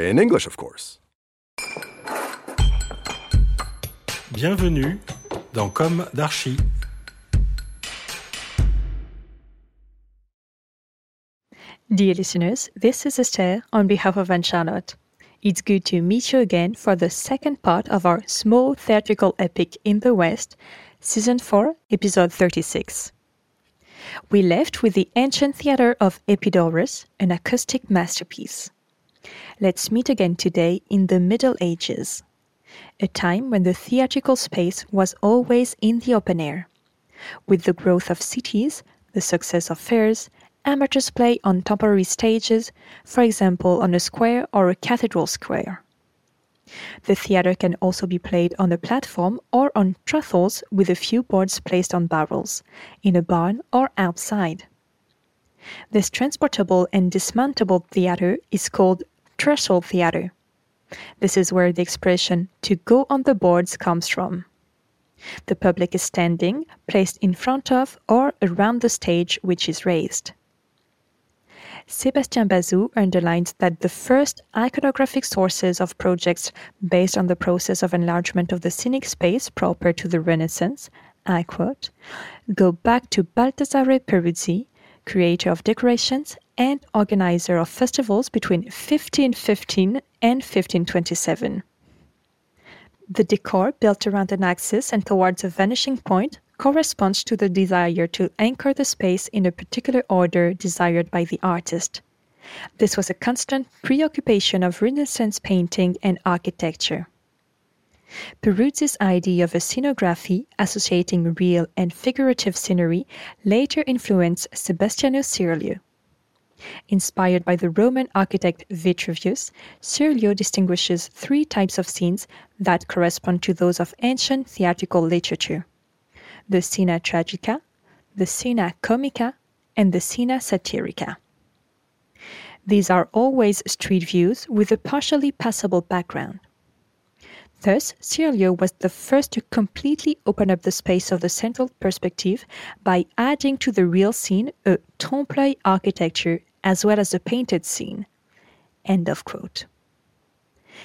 In English, of course. Bienvenue dans Comme d'Archi. Dear listeners, this is Esther on behalf of Anne Charlotte. It's good to meet you again for the second part of our small theatrical epic in the West, Season 4, Episode 36. We left with the ancient theater of Epidaurus, an acoustic masterpiece. Let's meet again today in the Middle Ages, a time when the theatrical space was always in the open air. With the growth of cities, the success of fairs, amateurs play on temporary stages, for example on a square or a cathedral square. The theater can also be played on a platform or on trestles with a few boards placed on barrels, in a barn or outside. This transportable and dismountable theater is called threshold theater. This is where the expression to go on the boards comes from. The public is standing, placed in front of or around the stage which is raised. Sébastien Bazou underlines that the first iconographic sources of projects based on the process of enlargement of the scenic space proper to the Renaissance, I quote, go back to Baldassare Peruzzi, creator of decorations and organizer of festivals between 1515 and 1527. The decor built around an axis and towards a vanishing point corresponds to the desire to anchor the space in a particular order desired by the artist. This was a constant preoccupation of Renaissance painting and architecture. Peruzzi's idea of a scenography associating real and figurative scenery later influenced Sebastiano Serlio. Inspired by the Roman architect Vitruvius, Serlio distinguishes three types of scenes that correspond to those of ancient theatrical literature the scena tragica, the scena comica, and the scena satirica. These are always street views with a partially passable background. Thus, Serlio was the first to completely open up the space of the central perspective by adding to the real scene a trompe-l'œil architecture as well as the painted scene. End of quote.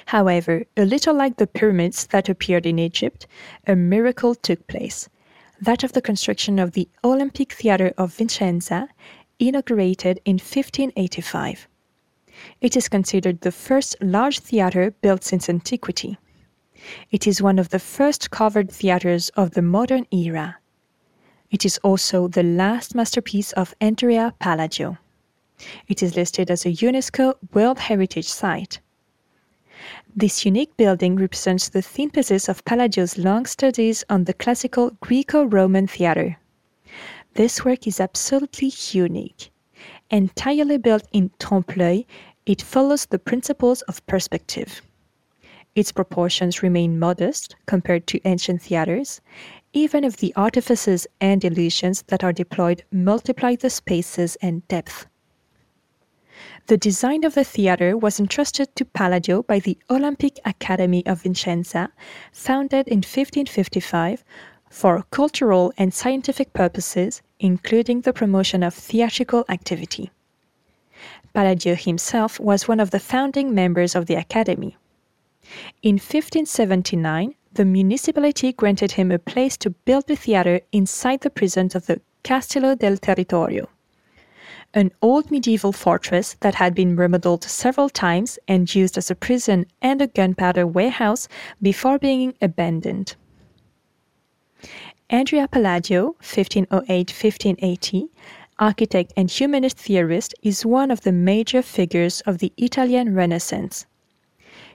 However, a little like the pyramids that appeared in Egypt, a miracle took place that of the construction of the Olympic Theatre of Vicenza, inaugurated in 1585. It is considered the first large theatre built since antiquity. It is one of the first covered theatres of the modern era. It is also the last masterpiece of Andrea Palladio. It is listed as a UNESCO World Heritage Site. This unique building represents the synthesis of Palladio's long studies on the classical Greco Roman theatre. This work is absolutely unique. Entirely built in trompe l'oeil, it follows the principles of perspective. Its proportions remain modest compared to ancient theatres, even if the artifices and illusions that are deployed multiply the spaces and depth. The design of the theatre was entrusted to Palladio by the Olympic Academy of Vicenza, founded in 1555, for cultural and scientific purposes, including the promotion of theatrical activity. Palladio himself was one of the founding members of the Academy. In 1579, the municipality granted him a place to build the theatre inside the prisons of the Castello del Territorio an old medieval fortress that had been remodeled several times and used as a prison and a gunpowder warehouse before being abandoned. Andrea Palladio, 1508 1580, architect and humanist theorist, is one of the major figures of the Italian Renaissance.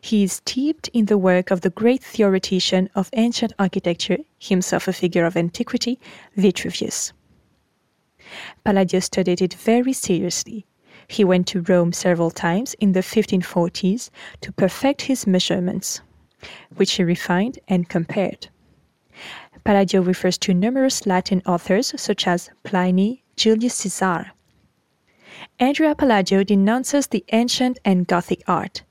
He is steeped in the work of the great theoretician of ancient architecture, himself a figure of antiquity, Vitruvius. Palladio studied it very seriously. He went to Rome several times in the 1540s to perfect his measurements, which he refined and compared. Palladio refers to numerous Latin authors such as Pliny, Julius Caesar. Andrea Palladio denounces the ancient and Gothic art.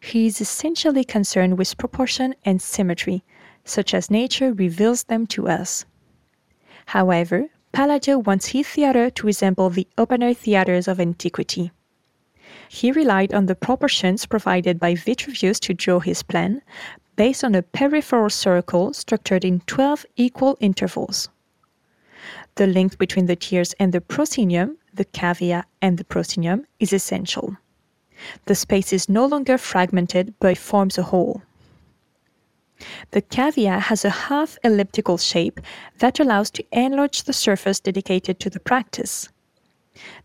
He is essentially concerned with proportion and symmetry, such as nature reveals them to us. However, Palladio wants his theatre to resemble the open air theatres of antiquity. He relied on the proportions provided by Vitruvius to draw his plan, based on a peripheral circle structured in 12 equal intervals. The link between the tiers and the proscenium, the cavea and the proscenium, is essential. The space is no longer fragmented but forms a whole. The cavea has a half elliptical shape that allows to enlarge the surface dedicated to the practice.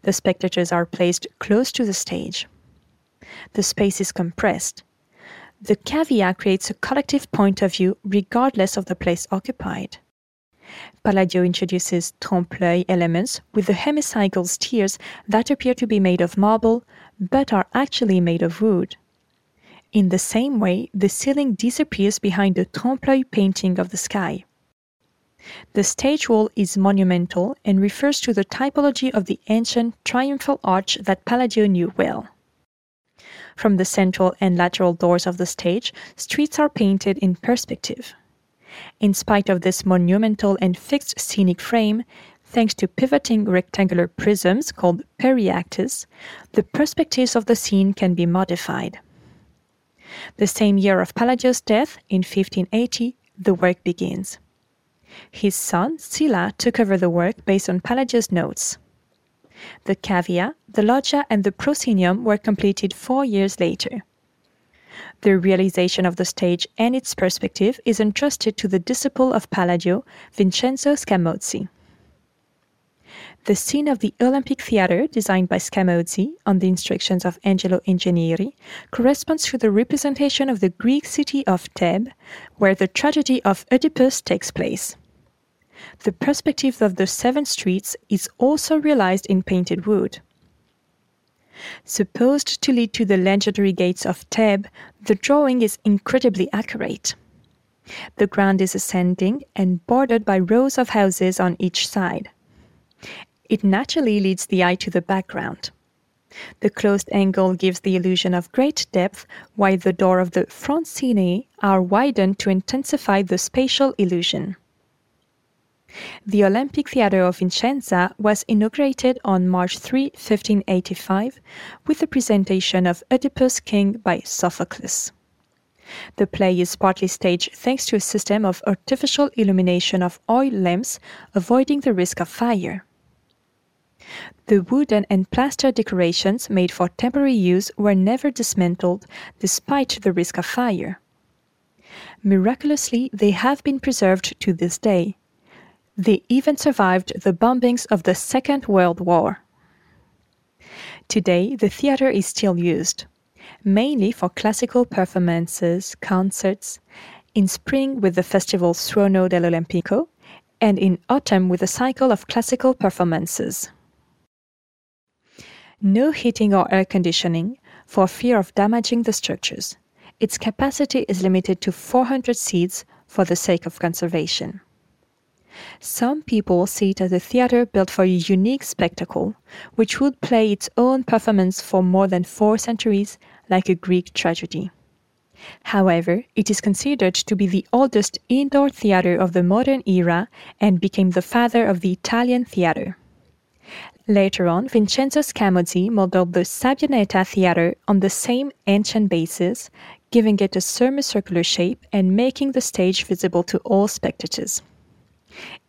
The spectators are placed close to the stage. The space is compressed. The cavea creates a collective point of view regardless of the place occupied. Palladio introduces trompe-l'œil elements with the hemicycle tiers that appear to be made of marble but are actually made of wood. In the same way, the ceiling disappears behind the trompe-l'œil painting of the sky. The stage wall is monumental and refers to the typology of the ancient triumphal arch that Palladio knew well. From the central and lateral doors of the stage, streets are painted in perspective. In spite of this monumental and fixed scenic frame, thanks to pivoting rectangular prisms called periactes, the perspectives of the scene can be modified. The same year of Palladio's death, in 1580, the work begins. His son, Silla, took over the work based on Palladio's notes. The cavea, the loggia, and the proscenium were completed four years later. The realization of the stage and its perspective is entrusted to the disciple of Palladio, Vincenzo Scamozzi. The scene of the Olympic Theatre, designed by Scamozzi on the instructions of Angelo Ingegneri, corresponds to the representation of the Greek city of Thebes, where the tragedy of Oedipus takes place. The perspective of the seven streets is also realized in painted wood. Supposed to lead to the legendary gates of Thebes, the drawing is incredibly accurate. The ground is ascending and bordered by rows of houses on each side. It naturally leads the eye to the background. The closed angle gives the illusion of great depth, while the door of the front scene are widened to intensify the spatial illusion. The Olympic Theatre of Vicenza was inaugurated on March 3, 1585, with the presentation of Oedipus King by Sophocles. The play is partly staged thanks to a system of artificial illumination of oil lamps, avoiding the risk of fire. The wooden and plaster decorations made for temporary use were never dismantled, despite the risk of fire. Miraculously, they have been preserved to this day. They even survived the bombings of the Second World War. Today, the theater is still used, mainly for classical performances, concerts, in spring with the festival Suono dell'Olimpico, and in autumn with a cycle of classical performances no heating or air conditioning for fear of damaging the structures. Its capacity is limited to 400 seats for the sake of conservation. Some people see it as a theater built for a unique spectacle, which would play its own performance for more than four centuries, like a Greek tragedy. However, it is considered to be the oldest indoor theater of the modern era and became the father of the Italian theater. Later on, Vincenzo Scamozzi modeled the Sabbioneta Theatre on the same ancient basis, giving it a semicircular shape and making the stage visible to all spectators.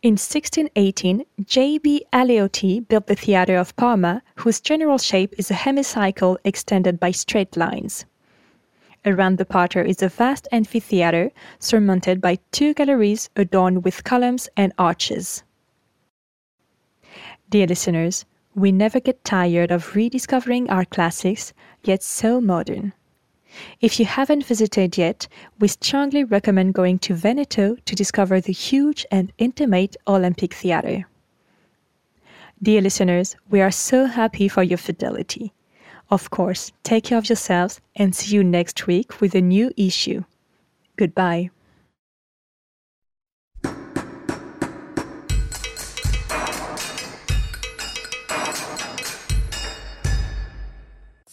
In 1618, J.B. Aleotti built the Theatre of Parma, whose general shape is a hemicycle extended by straight lines. Around the Parterre is a vast amphitheatre surmounted by two galleries adorned with columns and arches. Dear listeners, we never get tired of rediscovering our classics, yet so modern. If you haven't visited yet, we strongly recommend going to Veneto to discover the huge and intimate Olympic Theatre. Dear listeners, we are so happy for your fidelity. Of course, take care of yourselves and see you next week with a new issue. Goodbye.